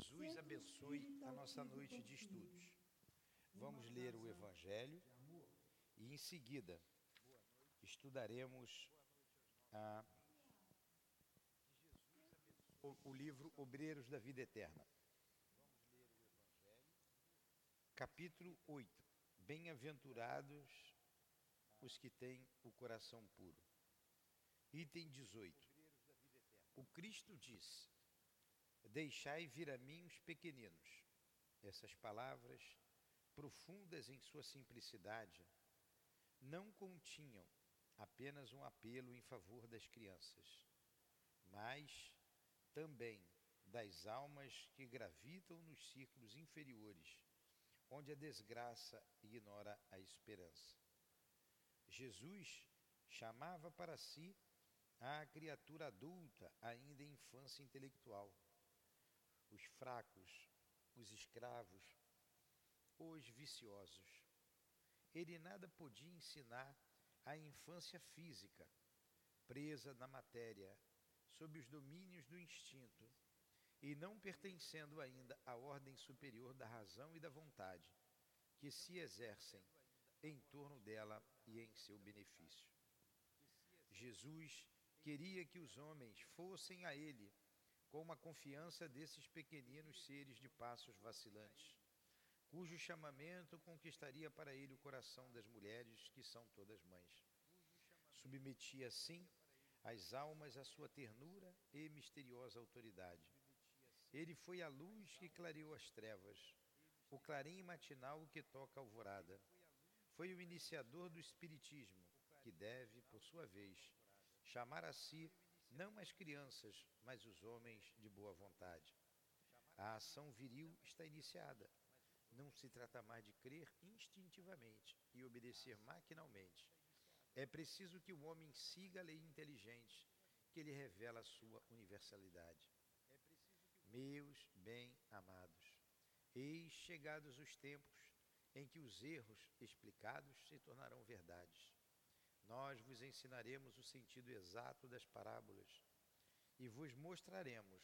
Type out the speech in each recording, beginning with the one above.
Jesus abençoe a nossa noite de estudos. Vamos ler o Evangelho e, em seguida, estudaremos a, o, o livro Obreiros da Vida Eterna. Capítulo 8. Bem-aventurados os que têm o coração puro. Item 18. O Cristo disse: Deixai vir a mim os pequeninos. Essas palavras, profundas em sua simplicidade, não continham apenas um apelo em favor das crianças, mas também das almas que gravitam nos círculos inferiores, onde a desgraça ignora a esperança. Jesus chamava para si a criatura adulta, ainda em infância intelectual os fracos, os escravos, os viciosos. Ele nada podia ensinar à infância física, presa na matéria, sob os domínios do instinto, e não pertencendo ainda à ordem superior da razão e da vontade, que se exercem em torno dela e em seu benefício. Jesus queria que os homens fossem a ele com a confiança desses pequeninos seres de passos vacilantes, cujo chamamento conquistaria para ele o coração das mulheres que são todas mães. Submetia assim as almas à sua ternura e misteriosa autoridade. Ele foi a luz que clareou as trevas, o clarim matinal que toca a alvorada. Foi o iniciador do Espiritismo, que deve, por sua vez, chamar a si não as crianças, mas os homens de boa vontade. A ação viril está iniciada. Não se trata mais de crer instintivamente e obedecer maquinalmente. É preciso que o homem siga a lei inteligente que lhe revela a sua universalidade. Meus bem-amados, eis chegados os tempos em que os erros explicados se tornarão verdades nós vos ensinaremos o sentido exato das parábolas e vos mostraremos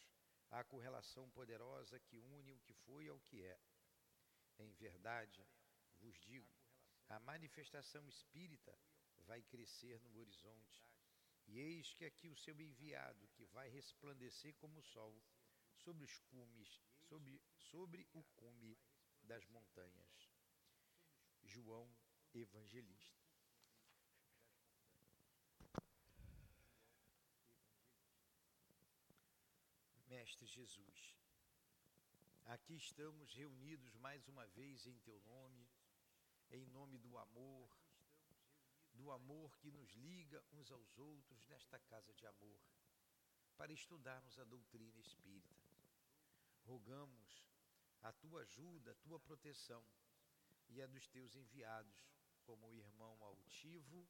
a correlação poderosa que une o que foi ao que é. Em verdade, vos digo, a manifestação espírita vai crescer no horizonte. E eis que aqui o seu enviado, que vai resplandecer como o sol sobre os cumes, sobre, sobre o cume das montanhas. João Evangelista. Mestre Jesus, aqui estamos reunidos mais uma vez em Teu nome, em nome do amor, do amor que nos liga uns aos outros nesta casa de amor, para estudarmos a doutrina espírita. Rogamos a Tua ajuda, a Tua proteção e a dos Teus enviados, como o irmão altivo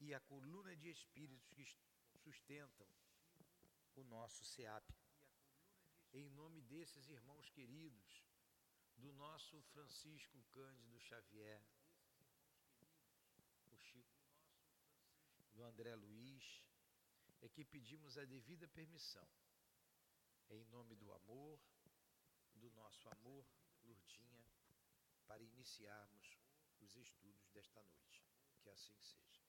e a coluna de espíritos que sustentam o nosso SEAP. Em nome desses irmãos queridos, do nosso Francisco Cândido Xavier, o Chico, do André Luiz, é que pedimos a devida permissão, em nome do amor, do nosso amor, Lurdinha, para iniciarmos os estudos desta noite. Que assim seja.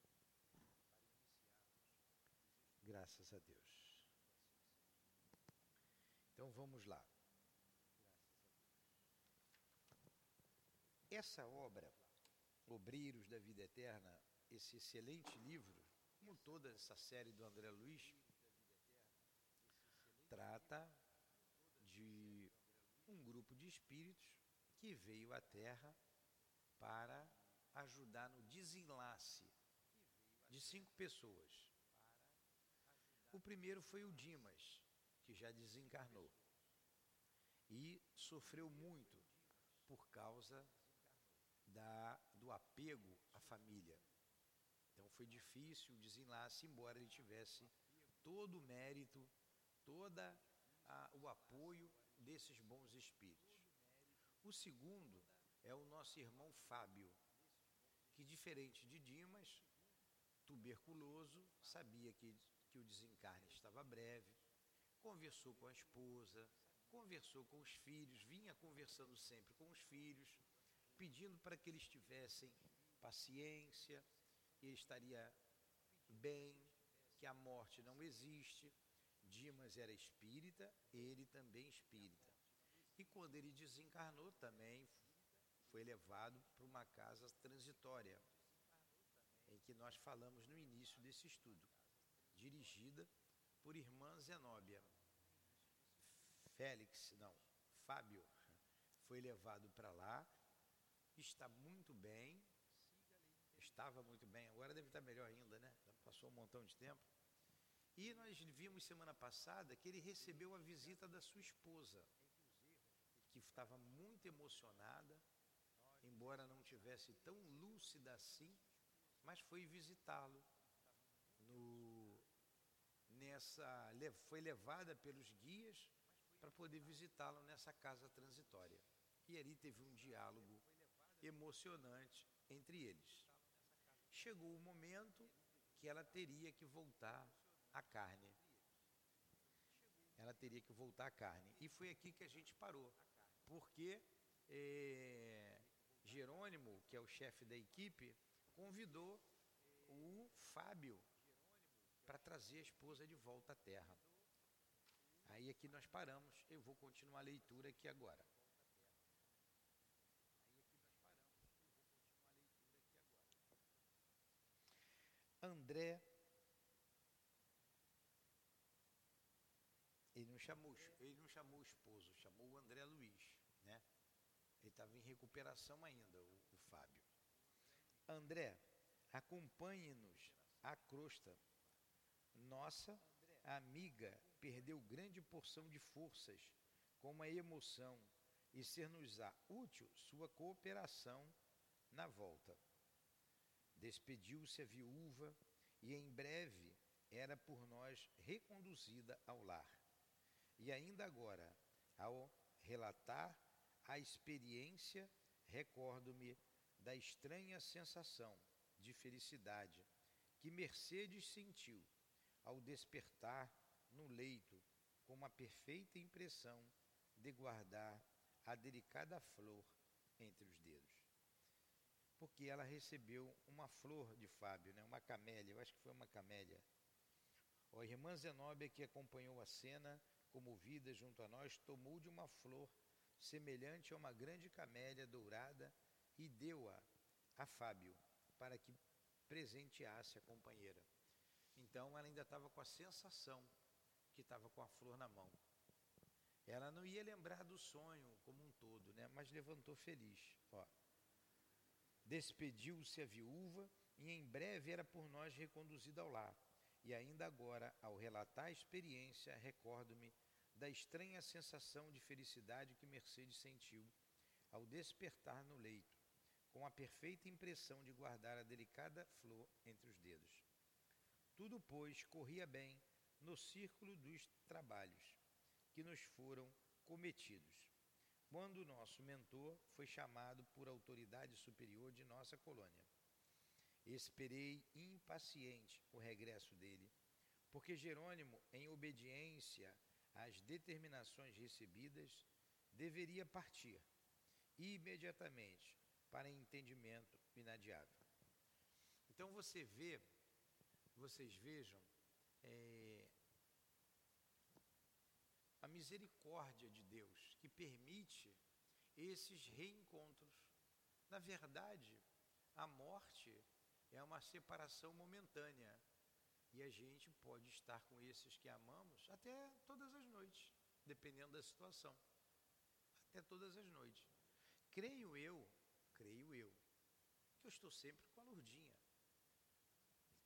Graças a Deus. Então vamos lá. Essa obra, Obreiros da Vida Eterna, esse excelente livro, como toda essa série do André Luiz, trata de um grupo de espíritos que veio à Terra para ajudar no desenlace de cinco pessoas. O primeiro foi o Dimas, que já desencarnou e sofreu muito por causa da, do apego à família. Então foi difícil o desenlace, embora ele tivesse todo o mérito, toda o apoio desses bons espíritos. O segundo é o nosso irmão Fábio, que diferente de Dimas, tuberculoso, sabia que, que o desencarne estava breve, conversou com a esposa, conversou com os filhos, vinha conversando sempre com os filhos, pedindo para que eles tivessem paciência, ele estaria bem, que a morte não existe. Dimas era espírita, ele também espírita. E quando ele desencarnou também foi levado para uma casa transitória, em que nós falamos no início desse estudo, dirigida por irmã Zenóbia. Félix, não, Fábio, foi levado para lá, está muito bem, estava muito bem, agora deve estar melhor ainda, né? Passou um montão de tempo. E nós vimos semana passada que ele recebeu a visita da sua esposa, que estava muito emocionada, embora não tivesse tão lúcida assim, mas foi visitá-lo nessa foi levada pelos guias para poder visitá-lo nessa casa transitória. E ali teve um diálogo emocionante entre eles. Chegou o momento que ela teria que voltar à carne. Ela teria que voltar à carne. E foi aqui que a gente parou. Porque é, Jerônimo, que é o chefe da equipe, convidou o Fábio para trazer a esposa de volta à terra. Aí aqui nós paramos, eu vou continuar a leitura aqui agora. André, ele não chamou, ele não chamou o esposo, chamou o André Luiz, né? Ele estava em recuperação ainda, o, o Fábio. André, acompanhe-nos à crosta. Nossa amiga perdeu grande porção de forças com uma emoção e ser-nos-á útil sua cooperação na volta. Despediu-se a viúva e em breve era por nós reconduzida ao lar. E ainda agora, ao relatar a experiência, recordo-me da estranha sensação de felicidade que Mercedes sentiu ao despertar no leito com uma perfeita impressão de guardar a delicada flor entre os dedos. Porque ela recebeu uma flor de Fábio, né? uma camélia, eu acho que foi uma camélia. A irmã Zenóbia, que acompanhou a cena, comovida junto a nós, tomou de uma flor semelhante a uma grande camélia dourada e deu-a a Fábio para que presenteasse a companheira. Então ela ainda estava com a sensação que estava com a flor na mão. Ela não ia lembrar do sonho como um todo, né? mas levantou feliz. Despediu-se a viúva e em breve era por nós reconduzida ao lar. E ainda agora, ao relatar a experiência, recordo-me da estranha sensação de felicidade que Mercedes sentiu ao despertar no leito, com a perfeita impressão de guardar a delicada flor entre os dedos. Tudo, pois, corria bem no círculo dos trabalhos que nos foram cometidos, quando o nosso mentor foi chamado por autoridade superior de nossa colônia. Esperei impaciente o regresso dele, porque Jerônimo, em obediência às determinações recebidas, deveria partir imediatamente para entendimento inadiável. Então você vê vocês vejam é, a misericórdia de Deus que permite esses reencontros. Na verdade, a morte é uma separação momentânea e a gente pode estar com esses que amamos até todas as noites, dependendo da situação. Até todas as noites. Creio eu, creio eu, que eu estou sempre com a Lurdinha.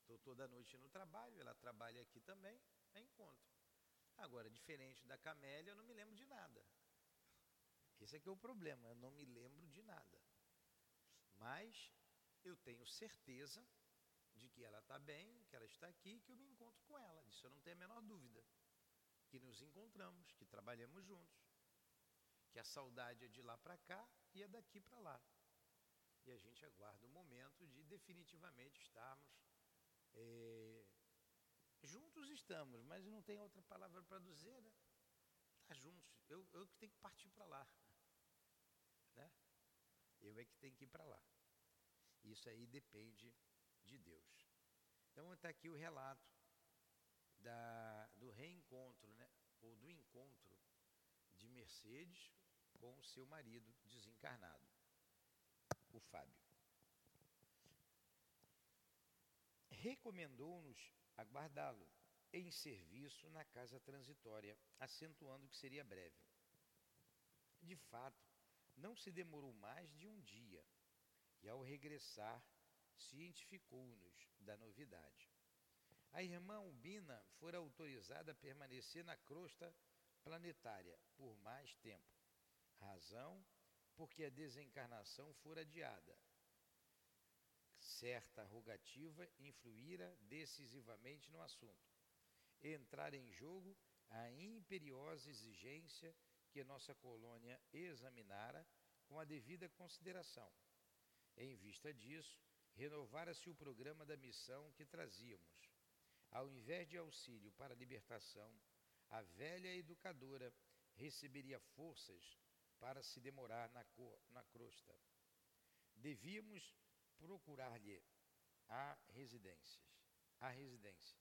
Estou toda noite no trabalho, ela trabalha aqui também, é encontro. Agora, diferente da Camélia, eu não me lembro de nada. Esse é que é o problema, eu não me lembro de nada. Mas eu tenho certeza de que ela está bem, que ela está aqui, que eu me encontro com ela. Disso eu não tenho a menor dúvida. Que nos encontramos, que trabalhamos juntos. Que a saudade é de lá para cá e é daqui para lá. E a gente aguarda o momento de definitivamente estarmos é, juntos estamos, mas não tem outra palavra para dizer, né? Tá juntos. eu, eu que tenho que partir para lá. Né? Eu é que tenho que ir para lá. Isso aí depende de Deus. Então está aqui o relato da, do reencontro, né? ou do encontro de Mercedes com o seu marido desencarnado, o Fábio. Recomendou-nos aguardá-lo em serviço na casa transitória, acentuando que seria breve. De fato, não se demorou mais de um dia, e ao regressar, cientificou-nos da novidade. A irmã Albina fora autorizada a permanecer na crosta planetária por mais tempo. Razão porque a desencarnação fora adiada. Certa rogativa influíra decisivamente no assunto. Entrar em jogo a imperiosa exigência que nossa colônia examinara com a devida consideração. Em vista disso, renovara-se o programa da missão que trazíamos. Ao invés de auxílio para a libertação, a velha educadora receberia forças para se demorar na, na crosta. Devíamos procurar-lhe a residências, a residência,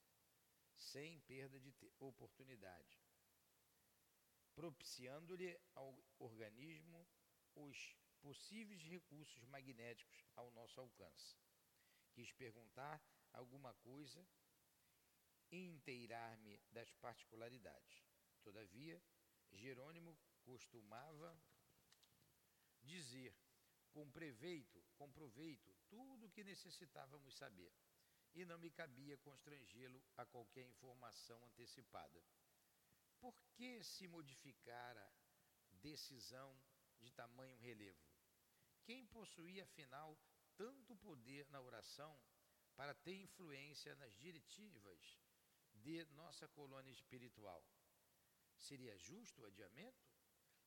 sem perda de oportunidade, propiciando-lhe ao organismo os possíveis recursos magnéticos ao nosso alcance. Quis perguntar alguma coisa e inteirar-me das particularidades. Todavia, Jerônimo costumava dizer com proveito, com proveito tudo o que necessitávamos saber, e não me cabia constrangê-lo a qualquer informação antecipada. Por que se modificara decisão de tamanho relevo? Quem possuía, afinal, tanto poder na oração para ter influência nas diretivas de nossa colônia espiritual? Seria justo o adiamento?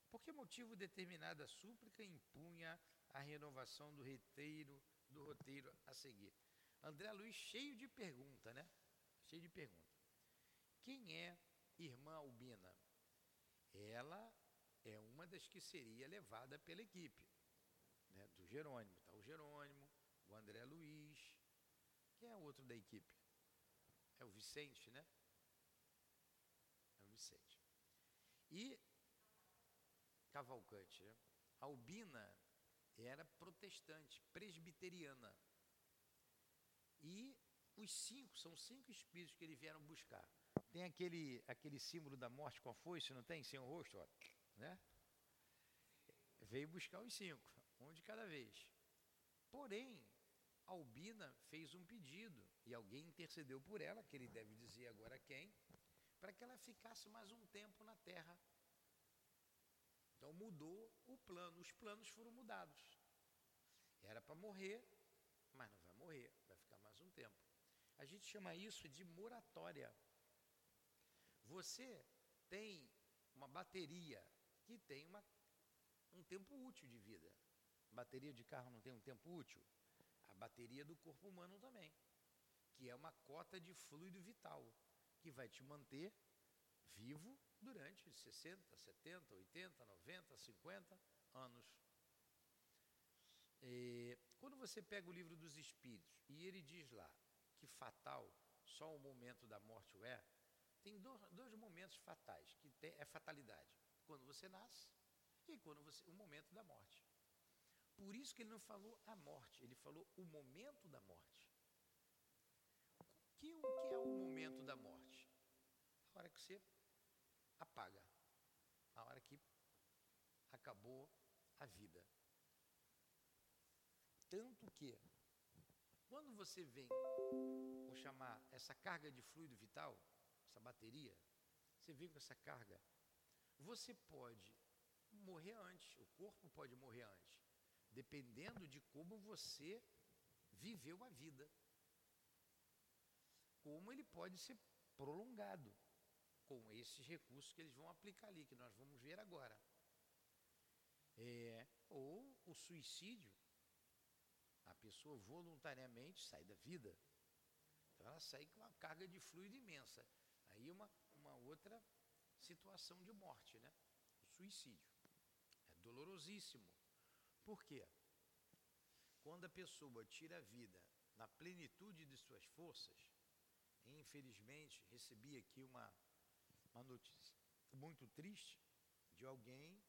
Por que motivo determinada súplica impunha a renovação do roteiro, do roteiro a seguir? André Luiz cheio de pergunta, né? Cheio de pergunta. Quem é irmã Albina? Ela é uma das que seria levada pela equipe né, do Jerônimo. Está o Jerônimo, o André Luiz. Quem é o outro da equipe? É o Vicente, né? É o Vicente. E Cavalcante, né? Albina era protestante, presbiteriana. E os cinco, são cinco espíritos que eles vieram buscar. Tem aquele, aquele símbolo da morte com a foice, não tem? Sem o rosto, ó, né? Veio buscar os cinco um de cada vez. Porém, Albina fez um pedido e alguém intercedeu por ela, que ele deve dizer agora quem, para que ela ficasse mais um tempo na terra. Então mudou o plano, os planos foram mudados. Era para morrer, mas não vai morrer, vai ficar mais um tempo. A gente chama isso de moratória. Você tem uma bateria que tem uma, um tempo útil de vida. Bateria de carro não tem um tempo útil? A bateria do corpo humano também, que é uma cota de fluido vital, que vai te manter vivo durante 60, 70, 80, 90, 50 anos. E, quando você pega o livro dos Espíritos e ele diz lá que fatal só o momento da morte o é, tem dois, dois momentos fatais, que tem, é fatalidade. Quando você nasce e quando você, o momento da morte. Por isso que ele não falou a morte, ele falou o momento da morte. Que, o que é o momento da morte? A hora que você apaga, a hora que acabou a vida. Tanto que, quando você vem, vou chamar essa carga de fluido vital, essa bateria, você vem com essa carga, você pode morrer antes, o corpo pode morrer antes dependendo de como você viveu a vida. Como ele pode ser prolongado com esses recursos que eles vão aplicar ali, que nós vamos ver agora. É, ou o suicídio, a pessoa voluntariamente sai da vida. Então ela sai com uma carga de fluido imensa. Aí uma, uma outra situação de morte, né? O suicídio. É dolorosíssimo. Por quê? Quando a pessoa tira a vida na plenitude de suas forças, infelizmente recebi aqui uma, uma notícia muito triste de alguém,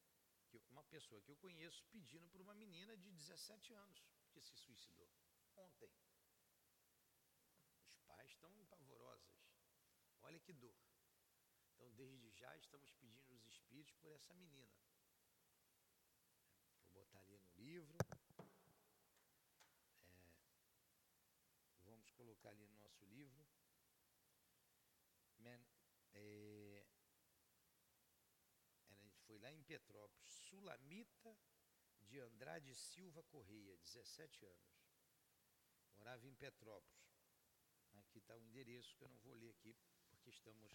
que, uma pessoa que eu conheço, pedindo por uma menina de 17 anos que se suicidou ontem. Os pais estão pavorosos. Olha que dor. Então, desde já, estamos pedindo os espíritos por essa menina. Vou botar ali no livro. É, vamos colocar ali no nosso livro. Men, é, foi lá em Petrópolis. Sulamita de Andrade Silva Correia, 17 anos. Morava em Petrópolis. Aqui está o endereço que eu não vou ler aqui, porque estamos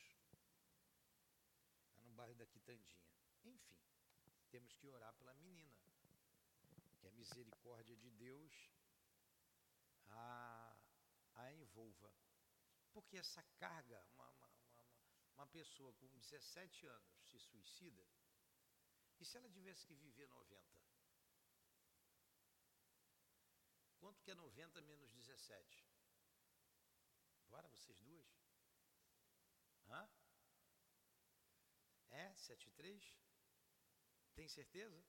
no bairro da Quitandinha. Enfim, temos que orar pela menina, que a misericórdia de Deus a, a envolva. Porque essa carga, uma, uma, uma, uma pessoa com 17 anos se suicida, e se ela tivesse que viver 90? Quanto que é 90 menos 17? Bora, vocês duas? Hã? É 73? Tem certeza?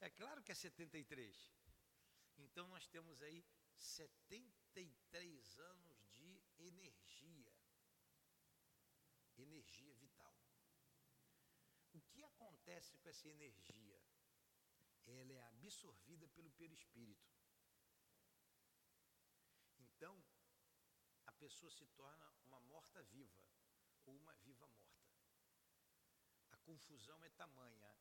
É claro que é 73. Então nós temos aí 73 anos de energia. Energia vital. O que acontece com essa energia? Ela é absorvida pelo perispírito. Então, a pessoa se torna uma morta-viva ou uma viva-morta. A confusão é tamanha.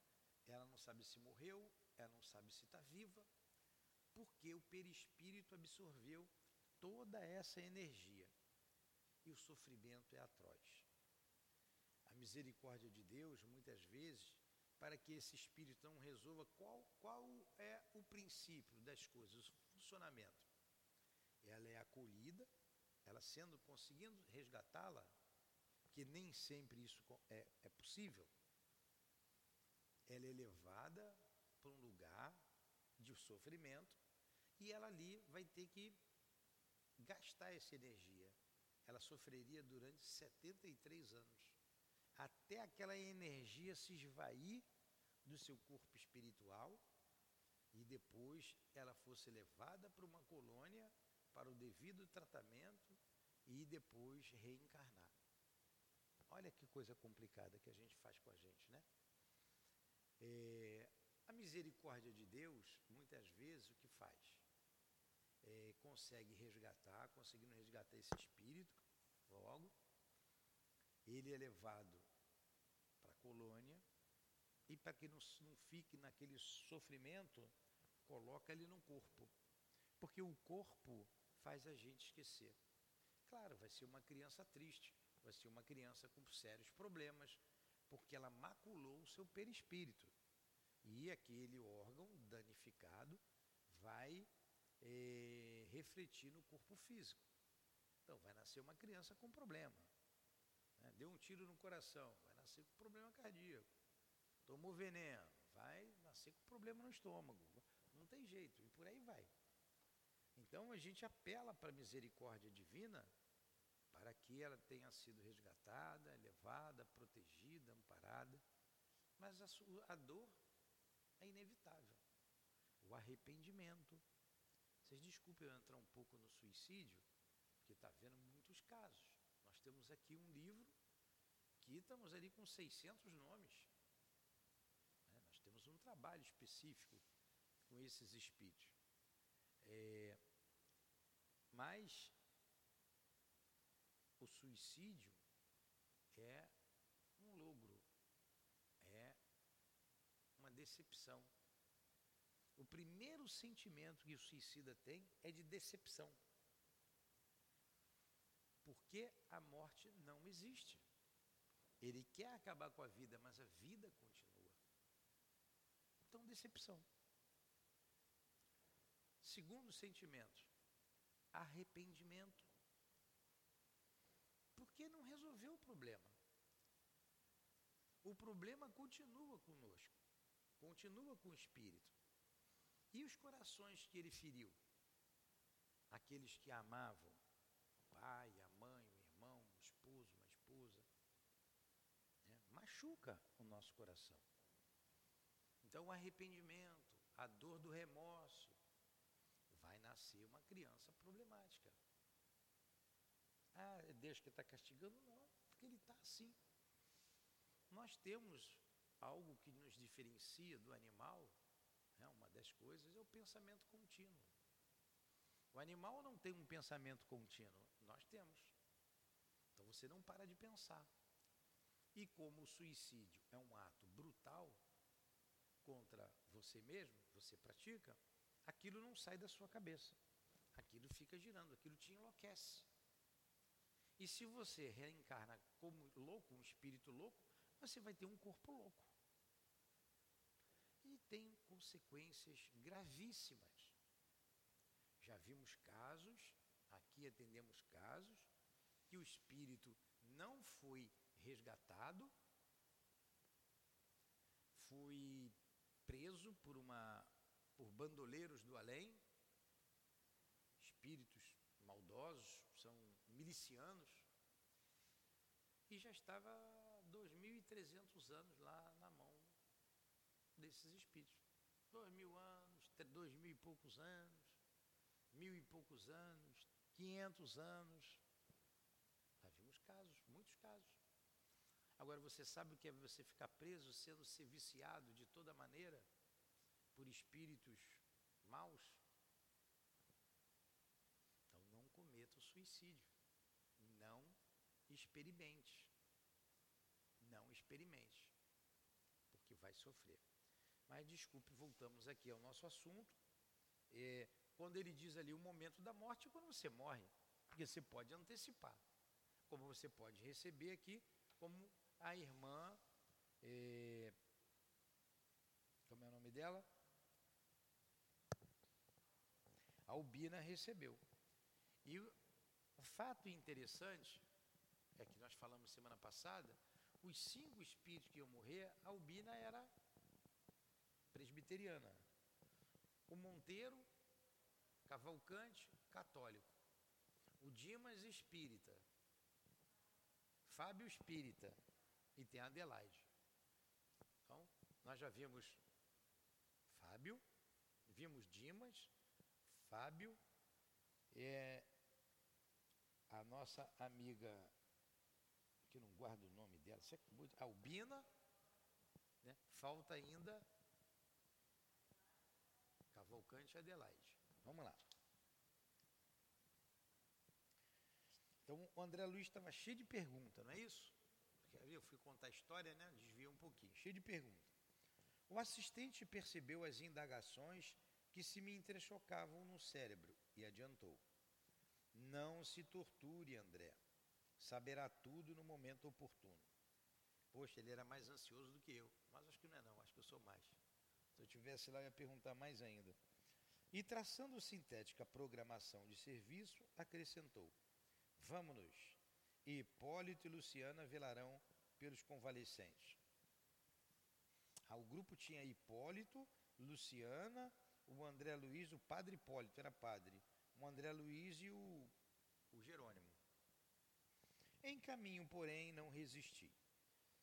Ela não sabe se morreu, ela não sabe se está viva, porque o perispírito absorveu toda essa energia. E o sofrimento é atroz. A misericórdia de Deus, muitas vezes, para que esse espírito não resolva qual, qual é o princípio das coisas, o funcionamento. Ela é acolhida, ela sendo conseguindo resgatá-la, que nem sempre isso é, é possível, ela é levada para um lugar de sofrimento e ela ali vai ter que gastar essa energia. Ela sofreria durante 73 anos, até aquela energia se esvair do seu corpo espiritual e depois ela fosse levada para uma colônia para o devido tratamento e depois reencarnar. Olha que coisa complicada que a gente faz com a gente, né? É, a misericórdia de Deus, muitas vezes, o que faz? É, consegue resgatar, conseguindo resgatar esse espírito, logo, ele é levado colônia, e para que não, não fique naquele sofrimento, coloca ele no corpo. Porque o corpo faz a gente esquecer. Claro, vai ser uma criança triste, vai ser uma criança com sérios problemas, porque ela maculou o seu perispírito. E aquele órgão danificado vai é, refletir no corpo físico. Então, vai nascer uma criança com problema. Né? Deu um tiro no coração, vai nascer com problema cardíaco. Tomou veneno, vai nascer com problema no estômago. Não tem jeito, e por aí vai. Então a gente apela para a misericórdia divina para que ela tenha sido resgatada, levada, protegida, amparada. Mas a, a dor é inevitável. O arrependimento. Vocês desculpem eu entrar um pouco no suicídio, porque está vendo muitos casos. Nós temos aqui um livro que estamos ali com 600 nomes. Né? Nós temos um trabalho específico com esses espíritos. É, mas o suicídio é um logro, é uma decepção. O primeiro sentimento que o suicida tem é de decepção. Porque a morte não existe. Ele quer acabar com a vida, mas a vida continua. Então, decepção. Segundo sentimento, arrependimento. Porque não resolveu o problema. O problema continua conosco, continua com o espírito. E os corações que ele feriu? Aqueles que amavam pai, a mãe, o irmão, o esposo, a esposa. Né? Machuca o nosso coração. Então, o arrependimento, a dor do remorso, vai nascer uma criança problemática. Ah, Deus que está castigando? Não, porque Ele está assim. Nós temos algo que nos diferencia do animal, né? uma das coisas é o pensamento contínuo. O animal não tem um pensamento contínuo, nós temos. Então você não para de pensar. E como o suicídio é um ato brutal contra você mesmo, você pratica, aquilo não sai da sua cabeça. Aquilo fica girando, aquilo te enlouquece. E se você reencarna como louco, um espírito louco, você vai ter um corpo louco. E tem consequências gravíssimas. Já vimos casos, aqui atendemos casos, que o espírito não foi resgatado, foi preso por uma por bandoleiros do além, espíritos maldosos, são milicianos, e já estava 2.300 anos lá na mão desses espíritos. Dois mil anos, dois mil e poucos anos, mil e poucos anos, quinhentos anos. Já vimos casos, muitos casos. Agora, você sabe o que é você ficar preso, sendo ser viciado de toda maneira por espíritos maus? Então, não cometa o suicídio. Não experimente. Não experimente. Porque vai sofrer. Mas desculpe, voltamos aqui ao nosso assunto. É, quando ele diz ali o momento da morte, é quando você morre. Porque você pode antecipar. Como você pode receber aqui, como a irmã. É, como é o nome dela? A Albina recebeu. E o fato interessante é que nós falamos semana passada, os cinco espíritos que iam morrer, a Albina era presbiteriana. O Monteiro, Cavalcante, católico. O Dimas, espírita. Fábio, espírita. E tem Adelaide. Então, nós já vimos Fábio, vimos Dimas, Fábio, é, a nossa amiga que não guardo o nome dela, Albina, né? falta ainda Cavalcante Adelaide. Vamos lá. Então o André Luiz estava cheio de perguntas, não é isso? Porque eu fui contar a história, né? Desvia um pouquinho, cheio de perguntas. O assistente percebeu as indagações que se me entrechocavam no cérebro e adiantou: Não se torture, André saberá tudo no momento oportuno. Poxa, ele era mais ansioso do que eu, mas acho que não é não, acho que eu sou mais. Se eu tivesse lá, eu ia perguntar mais ainda. E traçando sintética programação de serviço, acrescentou: Vamos-nos. Hipólito e Luciana velarão pelos convalescentes. Ah, o grupo tinha Hipólito, Luciana, o André Luiz, o padre Hipólito era padre, o André Luiz e o, o Jerônimo. Em caminho, porém, não resisti.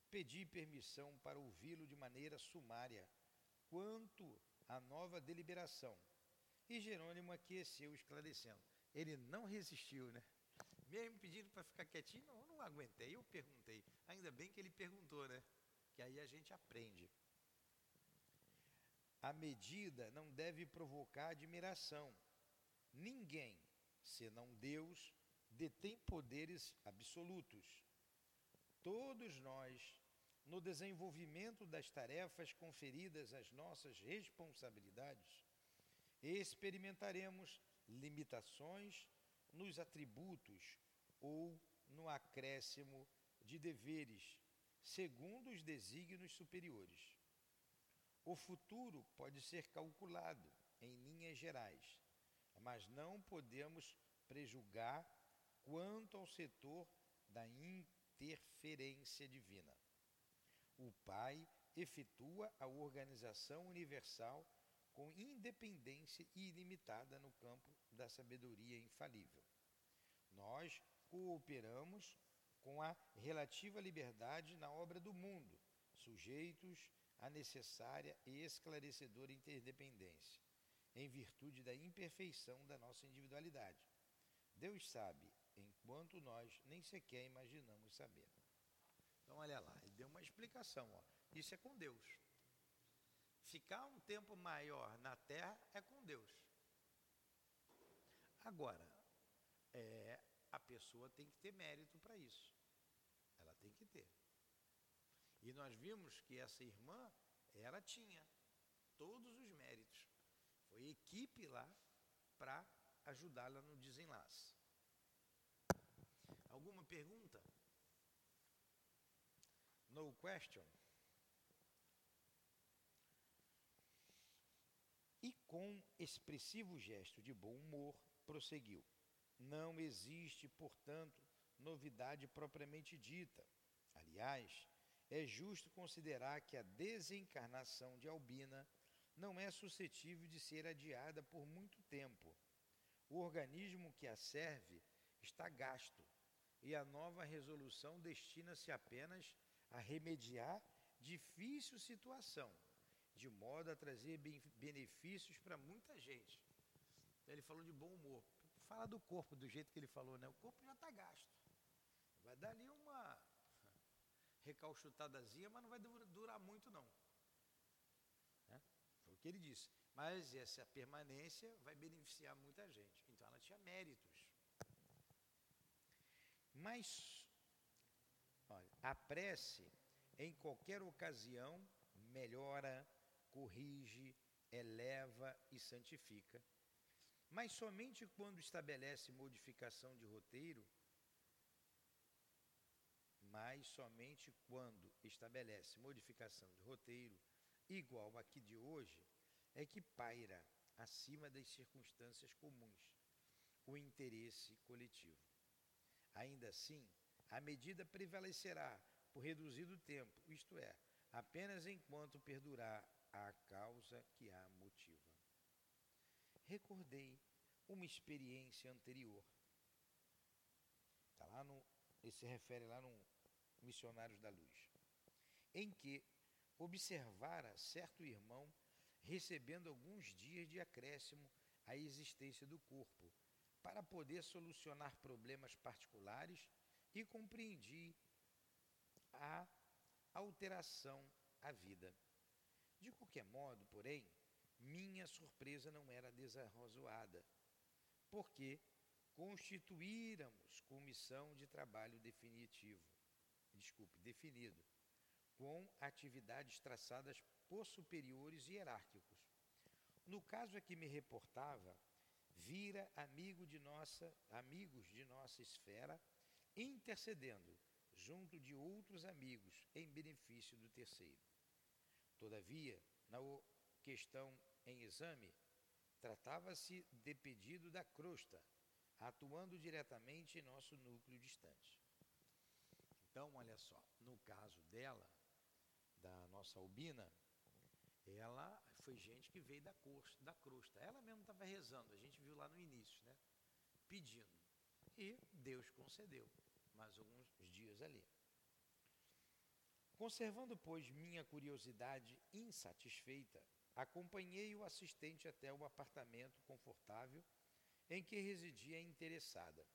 Pedi permissão para ouvi-lo de maneira sumária quanto à nova deliberação. E Jerônimo aqueceu, esclarecendo. Ele não resistiu, né? Mesmo pedindo para ficar quietinho, não, não aguentei. Eu perguntei. Ainda bem que ele perguntou, né? Que aí a gente aprende. A medida não deve provocar admiração. Ninguém, senão Deus, detém poderes absolutos. Todos nós, no desenvolvimento das tarefas conferidas às nossas responsabilidades, experimentaremos limitações nos atributos ou no acréscimo de deveres, segundo os desígnios superiores. O futuro pode ser calculado em linhas gerais, mas não podemos prejulgar quanto ao setor da interferência divina. O Pai efetua a organização universal com independência ilimitada no campo da sabedoria infalível. Nós cooperamos com a relativa liberdade na obra do mundo, sujeitos à necessária e esclarecedora interdependência, em virtude da imperfeição da nossa individualidade. Deus sabe, enquanto nós nem sequer imaginamos saber. Então, olha lá, ele deu uma explicação. Ó. Isso é com Deus. Ficar um tempo maior na terra é com Deus. Agora, é, a pessoa tem que ter mérito para isso. Ela tem que ter. E nós vimos que essa irmã, ela tinha todos os méritos. Foi equipe lá para ajudá-la no desenlace. Alguma pergunta? No question? E com expressivo gesto de bom humor, prosseguiu: Não existe, portanto, novidade propriamente dita. Aliás, é justo considerar que a desencarnação de Albina não é suscetível de ser adiada por muito tempo. O organismo que a serve está gasto e a nova resolução destina-se apenas a remediar difícil situação de modo a trazer benefícios para muita gente. Ele falou de bom humor. Fala do corpo, do jeito que ele falou, né? O corpo já está gasto. Vai dar ali uma recalchutadazinha, mas não vai durar muito, não. Né? Foi o que ele disse. Mas essa permanência vai beneficiar muita gente. Então, ela tinha méritos. Mas, olha, a prece, em qualquer ocasião, melhora corrige, eleva e santifica. Mas somente quando estabelece modificação de roteiro, mas somente quando estabelece modificação de roteiro igual aqui de hoje, é que paira acima das circunstâncias comuns o interesse coletivo. Ainda assim, a medida prevalecerá por reduzido tempo, isto é, apenas enquanto perdurar a causa que a motiva. Recordei uma experiência anterior. Tá lá no, ele se refere lá no Missionários da Luz, em que observara certo irmão recebendo alguns dias de acréscimo à existência do corpo, para poder solucionar problemas particulares e compreendi a alteração à vida. De qualquer modo, porém, minha surpresa não era desarrozoada, porque constituíramos comissão de trabalho definitivo, desculpe, definido, com atividades traçadas por superiores hierárquicos. No caso a que me reportava, vira amigo de nossa, amigos de nossa esfera intercedendo junto de outros amigos em benefício do terceiro. Todavia, na questão em exame, tratava-se de pedido da crosta, atuando diretamente em nosso núcleo distante. Então, olha só, no caso dela, da nossa albina, ela foi gente que veio da, costa, da crosta. Ela mesma estava rezando, a gente viu lá no início, né? Pedindo. E Deus concedeu mais alguns dias ali. Conservando, pois, minha curiosidade insatisfeita, acompanhei o assistente até o apartamento confortável em que residia a interessada.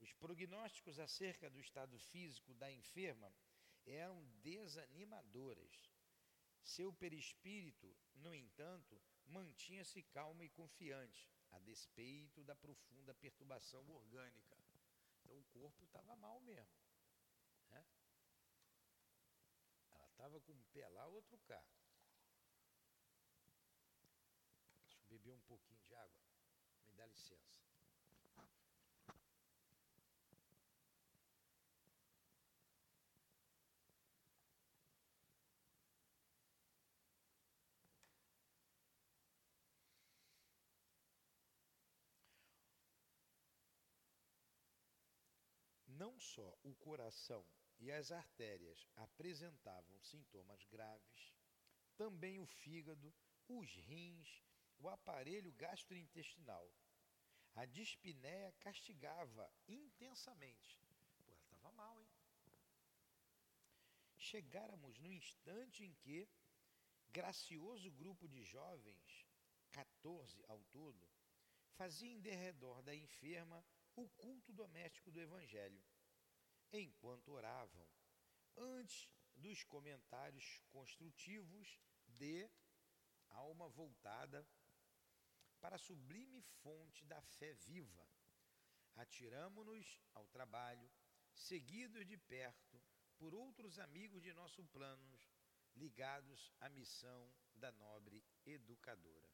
Os prognósticos acerca do estado físico da enferma eram desanimadores. Seu perispírito, no entanto, mantinha-se calmo e confiante, a despeito da profunda perturbação orgânica. Então o corpo estava mal mesmo. estava com um pé lá, outro cá. Deixa eu beber um pouquinho de água. Me dá licença. Não só o coração e as artérias apresentavam sintomas graves, também o fígado, os rins, o aparelho gastrointestinal. A dispneia castigava intensamente. Pô, ela estava mal, hein? Chegáramos no instante em que gracioso grupo de jovens, 14 ao todo, fazia em derredor da enferma o culto doméstico do Evangelho, enquanto oravam, antes dos comentários construtivos de alma voltada para a sublime fonte da fé viva. Atiramo-nos ao trabalho, seguidos de perto por outros amigos de nosso plano, ligados à missão da nobre educadora.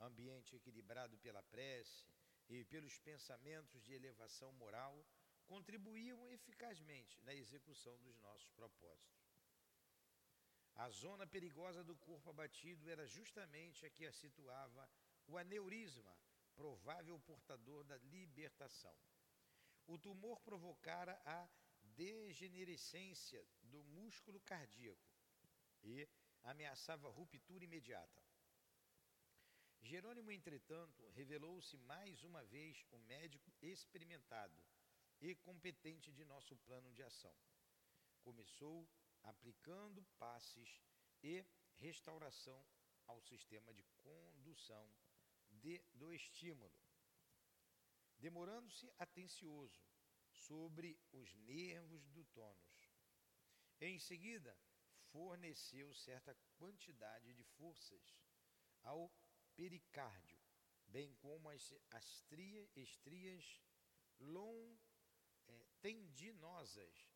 Ambiente equilibrado pela prece e pelos pensamentos de elevação moral contribuíam eficazmente na execução dos nossos propósitos. A zona perigosa do corpo abatido era justamente a que a situava o aneurisma, provável portador da libertação. O tumor provocara a degenerescência do músculo cardíaco e ameaçava ruptura imediata. Jerônimo, entretanto, revelou-se mais uma vez o médico experimentado e competente de nosso plano de ação. Começou aplicando passes e restauração ao sistema de condução de, do estímulo, demorando-se atencioso sobre os nervos do tônus. Em seguida, forneceu certa quantidade de forças ao pericárdio, bem como as, as tria, estrias long, é, tendinosas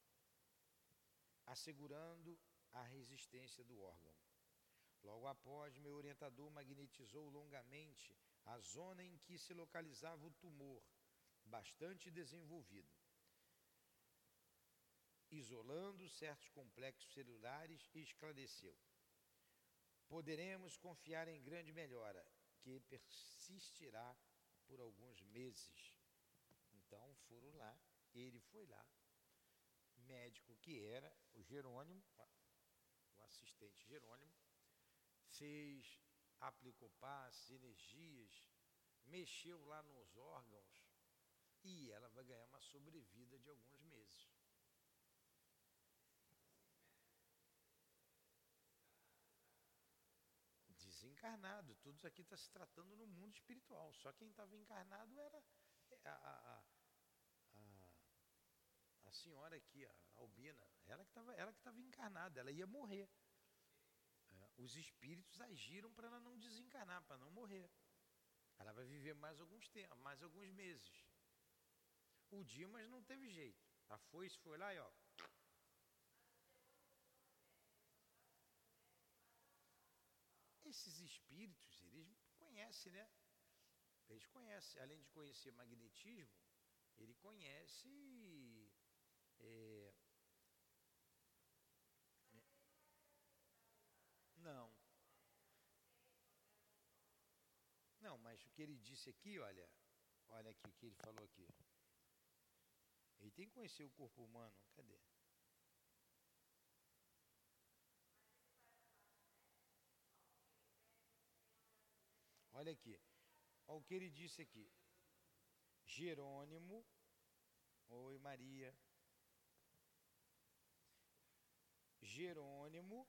assegurando a resistência do órgão. Logo após, meu orientador magnetizou longamente a zona em que se localizava o tumor, bastante desenvolvido, isolando certos complexos celulares e esclareceu. Poderemos confiar em grande melhora, que persistirá por alguns meses. Então foram lá, ele foi lá, médico que era o Jerônimo, o assistente Jerônimo, fez, aplicou passes, energias, mexeu lá nos órgãos e ela vai ganhar uma sobrevida de alguns meses. Desencarnado, tudo aqui está se tratando no mundo espiritual. Só quem estava encarnado era a, a, a a senhora aqui, a Albina, ela que estava ela que estava encarnada, ela ia morrer. É, os espíritos agiram para ela não desencarnar, para não morrer. Ela vai viver mais alguns tempos, mais alguns meses. O Dimas não teve jeito. A foice foi lá e ó. Esses espíritos, eles conhecem, né? Eles conhecem, além de conhecer magnetismo, ele conhece é, é, não. Não, mas o que ele disse aqui, olha, olha aqui o que ele falou aqui. Ele tem que conhecer o corpo humano. Cadê? Olha aqui. Olha o que ele disse aqui. Jerônimo, oi Maria, Jerônimo,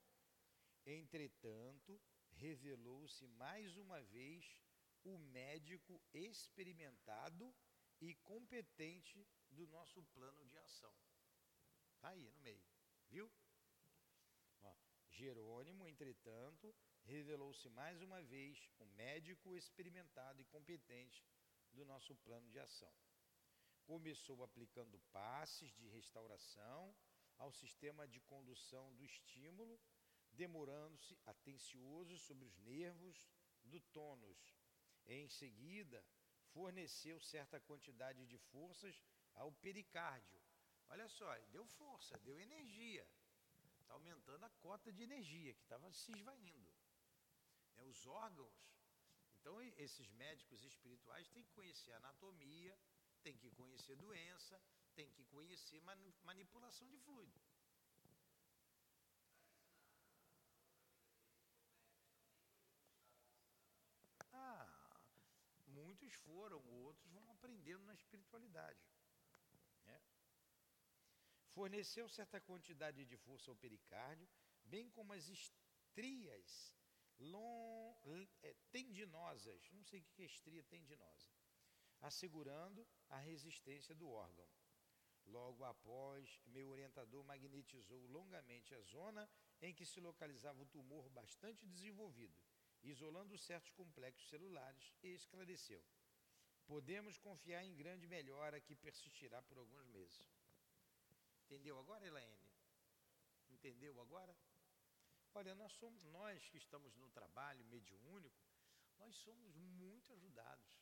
entretanto, revelou-se mais uma vez o médico experimentado e competente do nosso plano de ação. Está aí no meio, viu? Ó, Jerônimo, entretanto, revelou-se mais uma vez o médico experimentado e competente do nosso plano de ação. Começou aplicando passes de restauração ao sistema de condução do estímulo, demorando-se atencioso sobre os nervos do tônus. Em seguida, forneceu certa quantidade de forças ao pericárdio. Olha só, deu força, deu energia. Está aumentando a cota de energia que estava se esvaindo. É, os órgãos. Então, esses médicos espirituais têm que conhecer anatomia, têm que conhecer doença, tem que conhecer manipulação de fluido. Ah, muitos foram, outros vão aprendendo na espiritualidade. Né? Forneceu certa quantidade de força ao pericárdio, bem como as estrias long, é, tendinosas, não sei o que é estria tendinosa, assegurando a resistência do órgão. Logo após, meu orientador magnetizou longamente a zona em que se localizava o tumor bastante desenvolvido, isolando certos complexos celulares, e esclareceu. Podemos confiar em grande melhora que persistirá por alguns meses. Entendeu agora, Elaine? Entendeu agora? Olha, nós somos nós que estamos no trabalho mediúnico, nós somos muito ajudados.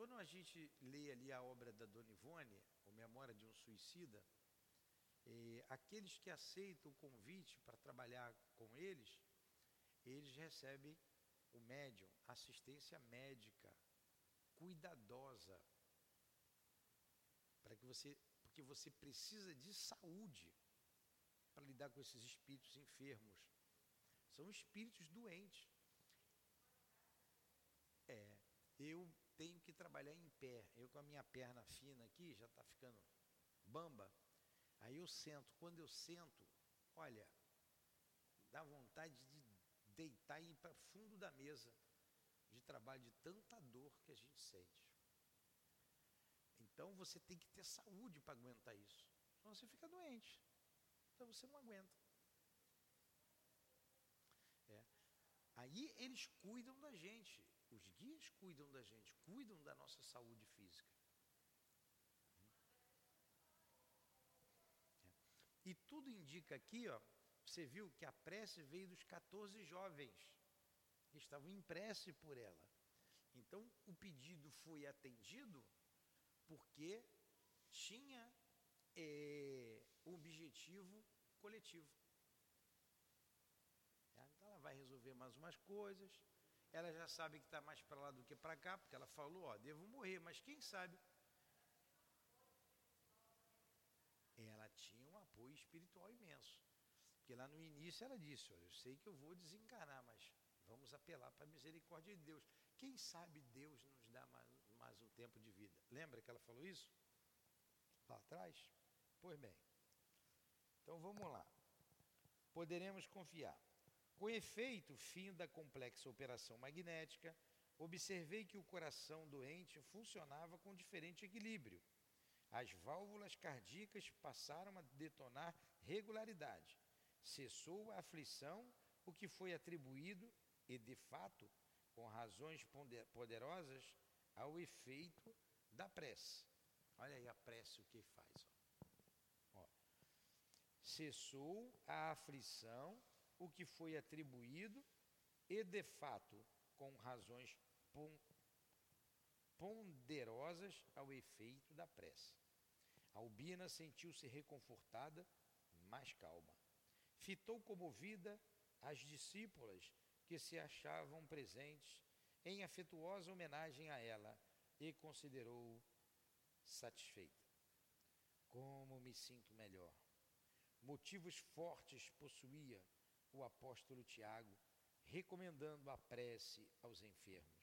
Quando a gente lê ali a obra da Dona Ivone, O Memória de um Suicida, eh, aqueles que aceitam o convite para trabalhar com eles, eles recebem o médium, assistência médica, cuidadosa, para que você, porque você precisa de saúde para lidar com esses espíritos enfermos. São espíritos doentes. É, eu tenho que trabalhar em pé. Eu com a minha perna fina aqui, já está ficando bamba. Aí eu sento. Quando eu sento, olha, dá vontade de deitar e ir para fundo da mesa de trabalho, de tanta dor que a gente sente. Então você tem que ter saúde para aguentar isso. Senão você fica doente. Então você não aguenta. É. Aí eles cuidam da gente. Os guias cuidam da gente, cuidam da nossa saúde física. E tudo indica aqui, ó, você viu que a prece veio dos 14 jovens que estavam em prece por ela. Então, o pedido foi atendido porque tinha é, objetivo coletivo. Então, ela vai resolver mais umas coisas. Ela já sabe que está mais para lá do que para cá, porque ela falou: Ó, devo morrer, mas quem sabe? Ela tinha um apoio espiritual imenso. Porque lá no início ela disse: Olha, eu sei que eu vou desencarnar, mas vamos apelar para a misericórdia de Deus. Quem sabe Deus nos dá mais, mais um tempo de vida? Lembra que ela falou isso? Lá atrás? Pois bem. Então vamos lá. Poderemos confiar. Com efeito, fim da complexa operação magnética, observei que o coração doente funcionava com diferente equilíbrio. As válvulas cardíacas passaram a detonar regularidade cessou a aflição, o que foi atribuído, e de fato, com razões poderosas, ao efeito da prece. Olha aí a prece o que faz. Ó. Ó. Cessou a aflição, o que foi atribuído, e de fato, com razões ponderosas ao efeito da prece. Albina sentiu-se reconfortada, mais calma fitou comovida as discípulas que se achavam presentes em afetuosa homenagem a ela e considerou satisfeita. Como me sinto melhor. Motivos fortes possuía o apóstolo Tiago, recomendando a prece aos enfermos.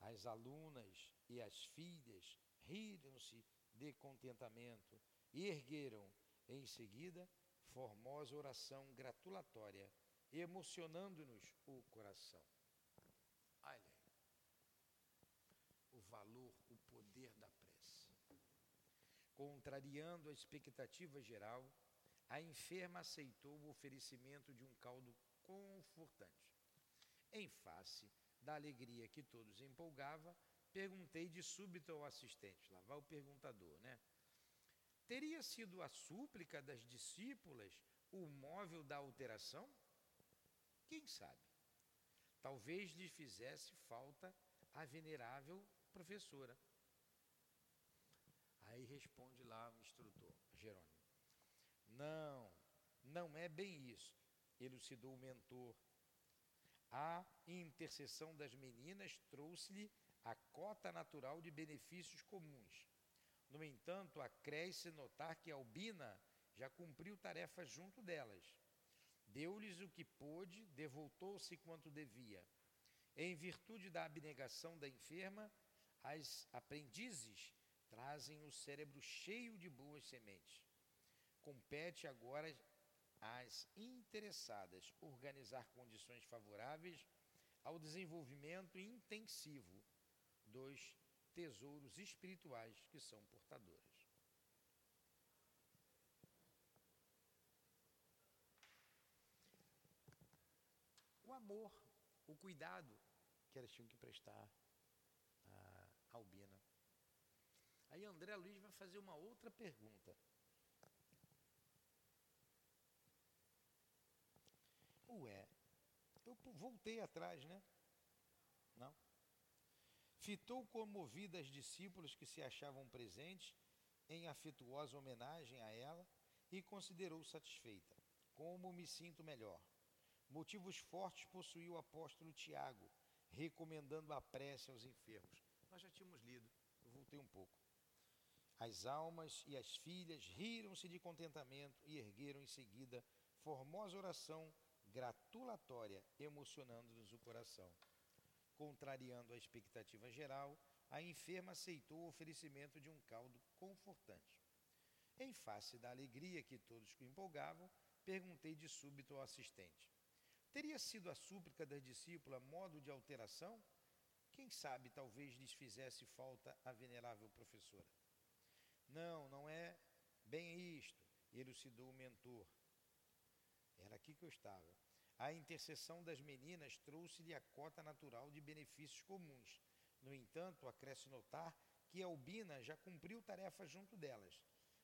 As alunas e as filhas riram-se de contentamento e ergueram, em seguida, formosa oração gratulatória, emocionando-nos o coração. Olha o valor, o poder da prece. Contrariando a expectativa geral, a enferma aceitou o oferecimento de um caldo confortante. Em face da alegria que todos empolgava, perguntei de súbito ao assistente, lá vai o perguntador, né? Teria sido a súplica das discípulas o móvel da alteração? Quem sabe? Talvez lhe fizesse falta a venerável professora. Aí responde lá o instrutor, Jerônimo. Não, não é bem isso, elucidou o mentor. A intercessão das meninas trouxe-lhe a cota natural de benefícios comuns No entanto, acresce notar que Albina já cumpriu tarefas junto delas. Deu-lhes o que pôde, devoltou-se quanto devia. Em virtude da abnegação da enferma, as aprendizes trazem o cérebro cheio de boas sementes. Compete agora às interessadas organizar condições favoráveis ao desenvolvimento intensivo dos tesouros espirituais que são portadoras. O amor, o cuidado que elas tinham que prestar a Albina. Aí André Luiz vai fazer uma outra pergunta. Ué, eu voltei atrás, né? Não? Fitou comovida as discípulos que se achavam presentes em afetuosa homenagem a ela e considerou satisfeita. Como me sinto melhor. Motivos fortes possuía o apóstolo Tiago, recomendando a prece aos enfermos. Nós já tínhamos lido, eu voltei um pouco. As almas e as filhas riram-se de contentamento e ergueram em seguida formosa oração gratulatória, emocionando-nos o coração. Contrariando a expectativa geral, a enferma aceitou o oferecimento de um caldo confortante. Em face da alegria que todos empolgavam, perguntei de súbito ao assistente: Teria sido a súplica da discípula modo de alteração? Quem sabe talvez lhes fizesse falta a venerável professora. Não, não é bem isto, elucidou o mentor. Era aqui que eu estava. A intercessão das meninas trouxe-lhe a cota natural de benefícios comuns. No entanto, acresce notar que Albina já cumpriu tarefa junto delas.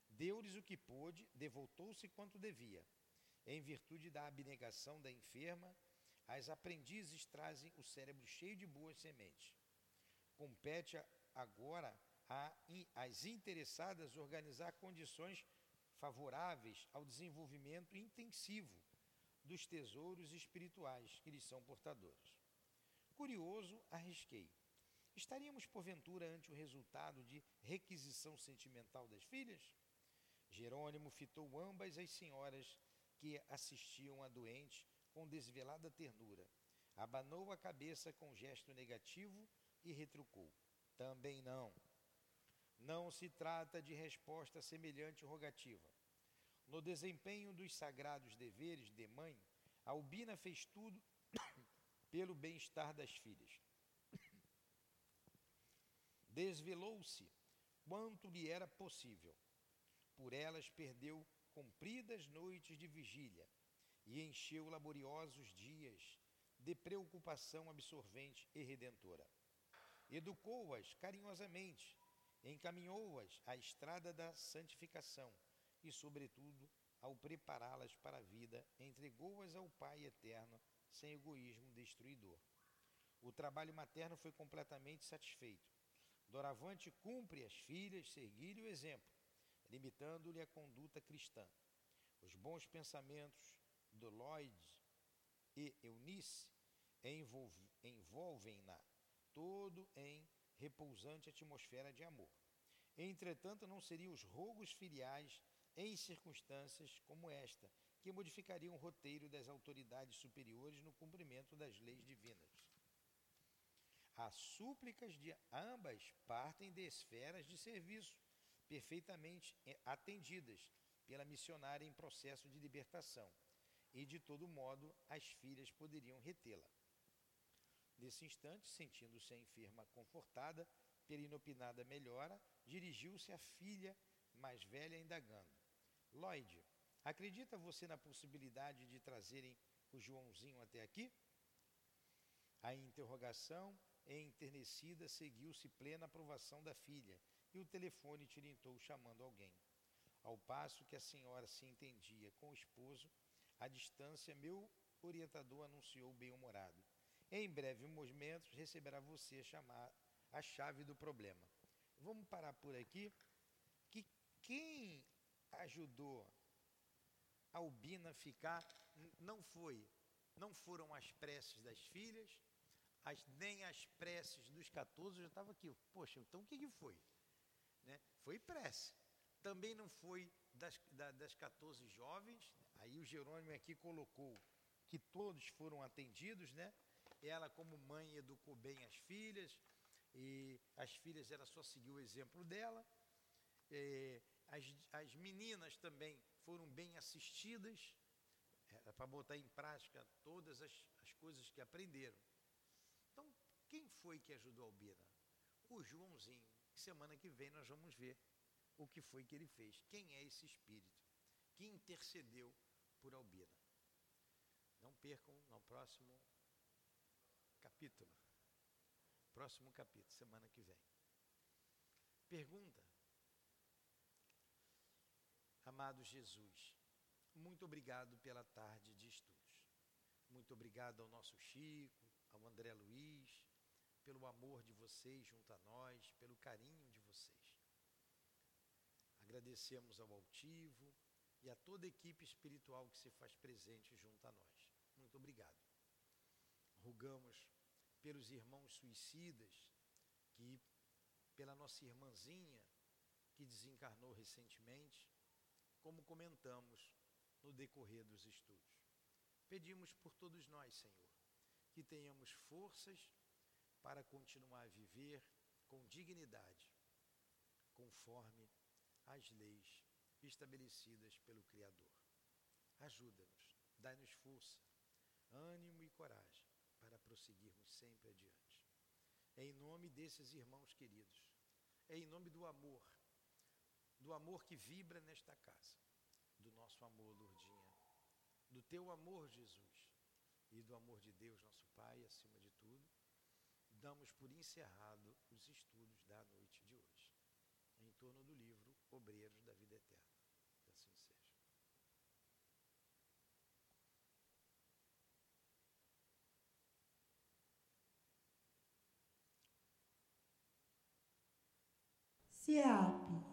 Deu-lhes o que pôde, devoltou-se quanto devia. Em virtude da abnegação da enferma, as aprendizes trazem o cérebro cheio de boas sementes. Compete agora às interessadas organizar condições favoráveis ao desenvolvimento intensivo dos tesouros espirituais que lhes são portadores. Curioso, arrisquei. Estaríamos, porventura, ante o resultado de requisição sentimental das filhas? Jerônimo fitou ambas as senhoras que assistiam a doente com desvelada ternura. Abanou a cabeça com gesto negativo e retrucou: Também não. Não se trata de resposta semelhante rogativa. No desempenho dos sagrados deveres de mãe, Albina fez tudo pelo bem-estar das filhas. Desvelou-se quanto lhe era possível. Por elas perdeu compridas noites de vigília e encheu laboriosos dias de preocupação absorvente e redentora. Educou-as carinhosamente, encaminhou-as à estrada da santificação e, sobretudo, ao prepará-las para a vida, entregou-as ao Pai eterno sem egoísmo destruidor. O trabalho materno foi completamente satisfeito. Doravante cumpre as filhas seguir-lhe o exemplo, limitando-lhe a conduta cristã. Os bons pensamentos do Lloyd e Eunice envolvem-na todo em repousante atmosfera de amor. Entretanto, não seriam os rogos filiais em circunstâncias como esta que modificariam o roteiro das autoridades superiores no cumprimento das leis divinas. As súplicas de ambas partem de esferas de serviço perfeitamente eh, atendidas pela missionária em processo de libertação, e de todo modo as filhas poderiam retê-la. Nesse instante, sentindo-se a enferma confortada pela inopinada melhora, dirigiu-se à filha mais velha, indagando: Lloyd, acredita você na possibilidade de trazerem o Joãozinho até aqui? A interrogação, enternecida, seguiu-se plena aprovação da filha, e o telefone tilintou chamando alguém. Ao passo que a senhora se entendia com o esposo, à distância, meu orientador anunciou bem-humorado. Em breves momentos receberá você chamar a chave do problema. Vamos parar por aqui. Que quem ajudou a Albina ficar não foi, não foram as preces das filhas, as, nem as preces dos 14, eu já estava aqui. Poxa, então o que, que foi? Né? foi prece. Também não foi das, da, das 14 jovens, aí o Jerônimo aqui colocou que todos foram atendidos, né? Ela, como mãe, educou bem as filhas, e as filhas, ela só seguiu o exemplo dela. É, as, as meninas também foram bem assistidas, para botar em prática todas as, as coisas que aprenderam. Então, quem foi que ajudou Albina? O Joãozinho. Semana que vem nós vamos ver o que foi que ele fez. Quem é esse espírito que intercedeu por Albina? Não percam no próximo capítulo. Próximo capítulo, semana que vem. Pergunta. Amado Jesus, muito obrigado pela tarde de estudos. Muito obrigado ao nosso Chico, ao André Luiz, pelo amor de vocês junto a nós, pelo carinho de vocês. Agradecemos ao Altivo e a toda a equipe espiritual que se faz presente junto a nós. Muito obrigado. Rogamos pelos irmãos suicidas, que pela nossa irmãzinha que desencarnou recentemente, como comentamos no decorrer dos estudos. Pedimos por todos nós, Senhor, que tenhamos forças para continuar a viver com dignidade, conforme as leis estabelecidas pelo Criador. Ajuda-nos, dai-nos força, ânimo e coragem para prosseguirmos sempre adiante. É em nome desses irmãos queridos, é em nome do amor, do amor que vibra nesta casa, do nosso amor, Lourdinha, do teu amor, Jesus, e do amor de Deus, nosso Pai, acima de tudo, damos por encerrado os estudos da noite de hoje, em torno do livro Obreiros da Vida Eterna. Que assim seja. CEAP,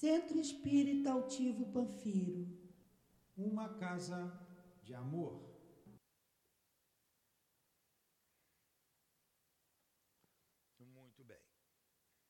Centro Espírita Altivo Panfiro. Uma casa de amor.